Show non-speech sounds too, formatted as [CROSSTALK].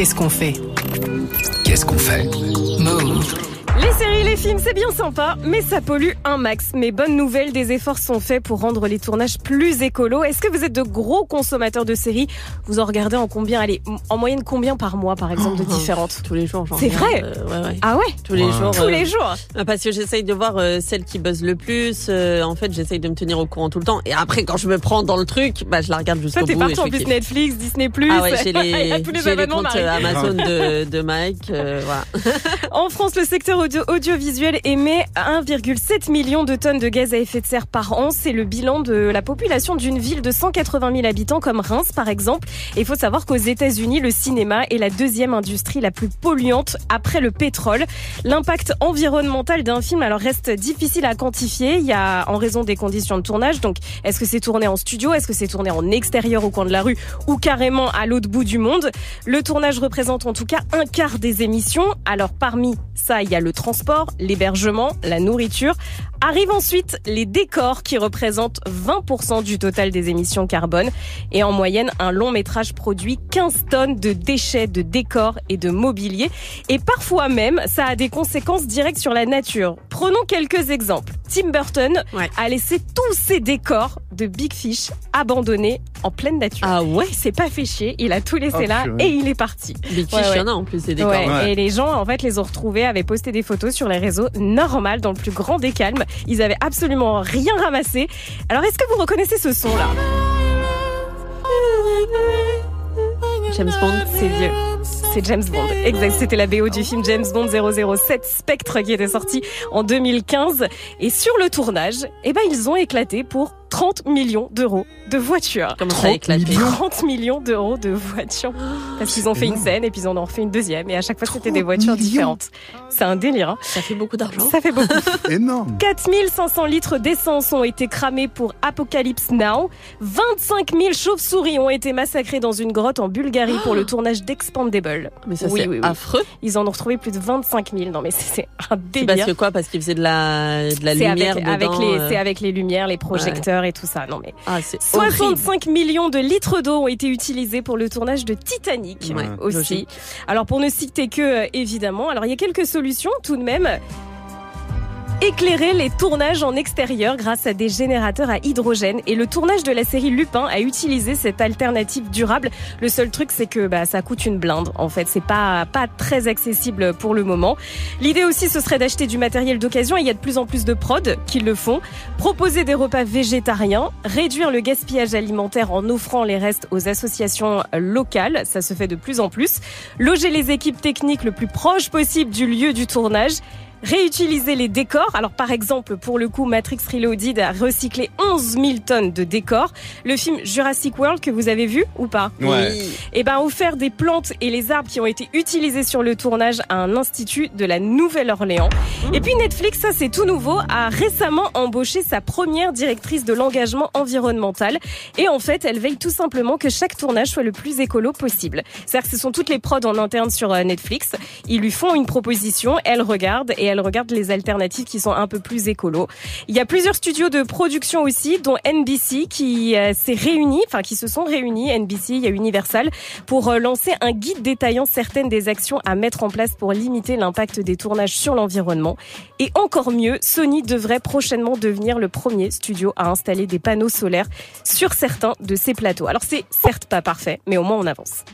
Qu'est-ce qu'on fait? Qu'est-ce qu'on fait? Move. Les séries, les films, c'est bien sympa, mais ça pollue un max. Mais bonne nouvelle, des efforts sont faits pour rendre les tournages plus écolos. Est-ce que vous êtes de gros consommateurs de séries? Vous en regardez en combien? Allez, en moyenne combien par mois, par exemple, de [LAUGHS] différentes? Tous les jours, j'en C'est vrai? euh, ouais, ouais. Ah ouais? Tous les jours. Tous euh, les jours? euh, Parce que j'essaye de voir euh, celle qui buzz le plus. euh, en fait, j'essaye de me tenir au courant tout le temps. Et après, quand je me prends dans le truc, bah, je la regarde jusqu'au Toi, t'es bout. parti en plus. Netflix, Disney+. Ah ouais, j'ai [LAUGHS] les, tous les les abonnements, comptes Marie. Amazon [LAUGHS] de, de Mike. euh, voilà. En France, le secteur audio- audiovisuel émet 1,7 million de tonnes de gaz à effet de serre par an. C'est le bilan de la population d'une ville de 180 000 habitants comme Reims, par exemple. Il faut savoir qu'aux États-Unis, le cinéma est la deuxième industrie la plus polluante après le pétrole. L'impact environnemental d'un film alors reste difficile à quantifier. Il y a en raison des conditions de tournage. Donc, est-ce que c'est tourné en studio Est-ce que c'est tourné en extérieur au coin de la rue ou carrément à l'autre bout du monde? Le tournage représente en tout cas un quart des émissions. Alors, parmi ça, il y a le transport, l'hébergement, la nourriture. Arrivent ensuite les décors qui représentent 20% du total des émissions carbone. Et en moyenne, un long métrage produit 15 tonnes de déchets de décors et de mobilier. Et parfois même, ça a des conséquences directes sur la nature. Prenons quelques exemples. Tim Burton Ouais. a laissé tous ses décors de Big Fish abandonnés en pleine nature. Ah ouais? Il s'est pas fait chier, il a tout laissé Oh, là et il est parti. Big Fish, Ouais, il ouais. y en a en plus des décors. Ouais, Ouais. Et les gens, en fait, les ont retrouvés, avaient posté des photos sur les réseaux, normal, dans le plus grand des calmes. Ils avaient absolument rien ramassé. Alors, est-ce que vous reconnaissez ce son-là? James Bond. C'est vieux. C'est James Bond. Exact. C'était la BO du film James Bond 007 Spectre qui était sorti en 2015. Et sur le tournage, eh ben, ils ont éclaté pour 30 millions d'euros de voitures. Comment ça a 30 éclaté millions 30 millions d'euros de voitures. Parce qu'ils ont fait une scène et puis ils en ont refait une deuxième. Et à chaque fois, c'était 30 des voitures millions. différentes. C'est un délire. hein. Ça fait beaucoup d'argent. Ça fait beaucoup. [LAUGHS] Énorme. 4500 litres d'essence ont été cramés pour Apocalypse Now. 25 000 chauves-souris ont été massacrées dans une grotte en Bulgarie pour le tournage d'Expandable. Mais ça, Oui, c'est oui, oui. affreux. Ils en ont retrouvé plus de 25 000. Non, mais c'est un C'est parce délire. que quoi? Parce qu'il faisait de la, de la C'est lumière avec, dedans. avec les, euh. c'est avec les lumières, les projecteurs et tout ça. Non, mais Ah, c'est. 65 millions de litres d'eau ont été utilisés pour le tournage de Titanic Ouais, aussi. logique. Alors pour ne citer que euh, évidemment, alors il y a quelques solutions tout de même. Éclairer les tournages en extérieur grâce à des générateurs à hydrogène et le tournage de la série Lupin a utilisé cette alternative durable. Le seul truc c'est que bah, ça coûte une blinde en fait, c'est pas pas très accessible pour le moment. L'idée aussi ce serait d'acheter du matériel d'occasion il y a de plus en plus de prod qui le font. Proposer des repas végétariens, réduire le gaspillage alimentaire en offrant les restes aux associations locales, ça se fait de plus en plus. Loger les équipes techniques le plus proche possible du lieu du tournage. Réutiliser les décors. Alors, par exemple, pour le coup, Matrix Reloaded a recyclé 11 000 tonnes de décors. Le film Jurassic World que vous avez vu ou pas? Ouais. Oui. Eh ben, offert des plantes et les arbres qui ont été utilisés sur le tournage à un institut de la Nouvelle-Orléans. Et puis Netflix, ça c'est tout nouveau, a récemment embauché sa première directrice de l'engagement environnemental. Et en fait, elle veille tout simplement que chaque tournage soit le plus écolo possible. C'est-à-dire que ce sont toutes les prods en interne sur euh, Netflix. Ils lui font une proposition, elle regarde et elle regarde les alternatives qui sont un peu plus écolo. Il y a plusieurs studios de production aussi, dont NBC qui euh, s'est réuni, enfin qui se sont réunis. NBC, il y a Universal pour euh, lancer un guide détaillant certaines des actions à mettre en place pour limiter l'impact des tournages sur l'environnement. Et encore mieux, Sony devrait prochainement devenir le premier studio à installer des panneaux solaires sur certains de ses plateaux. Alors c'est certes pas parfait, mais au moins on avance.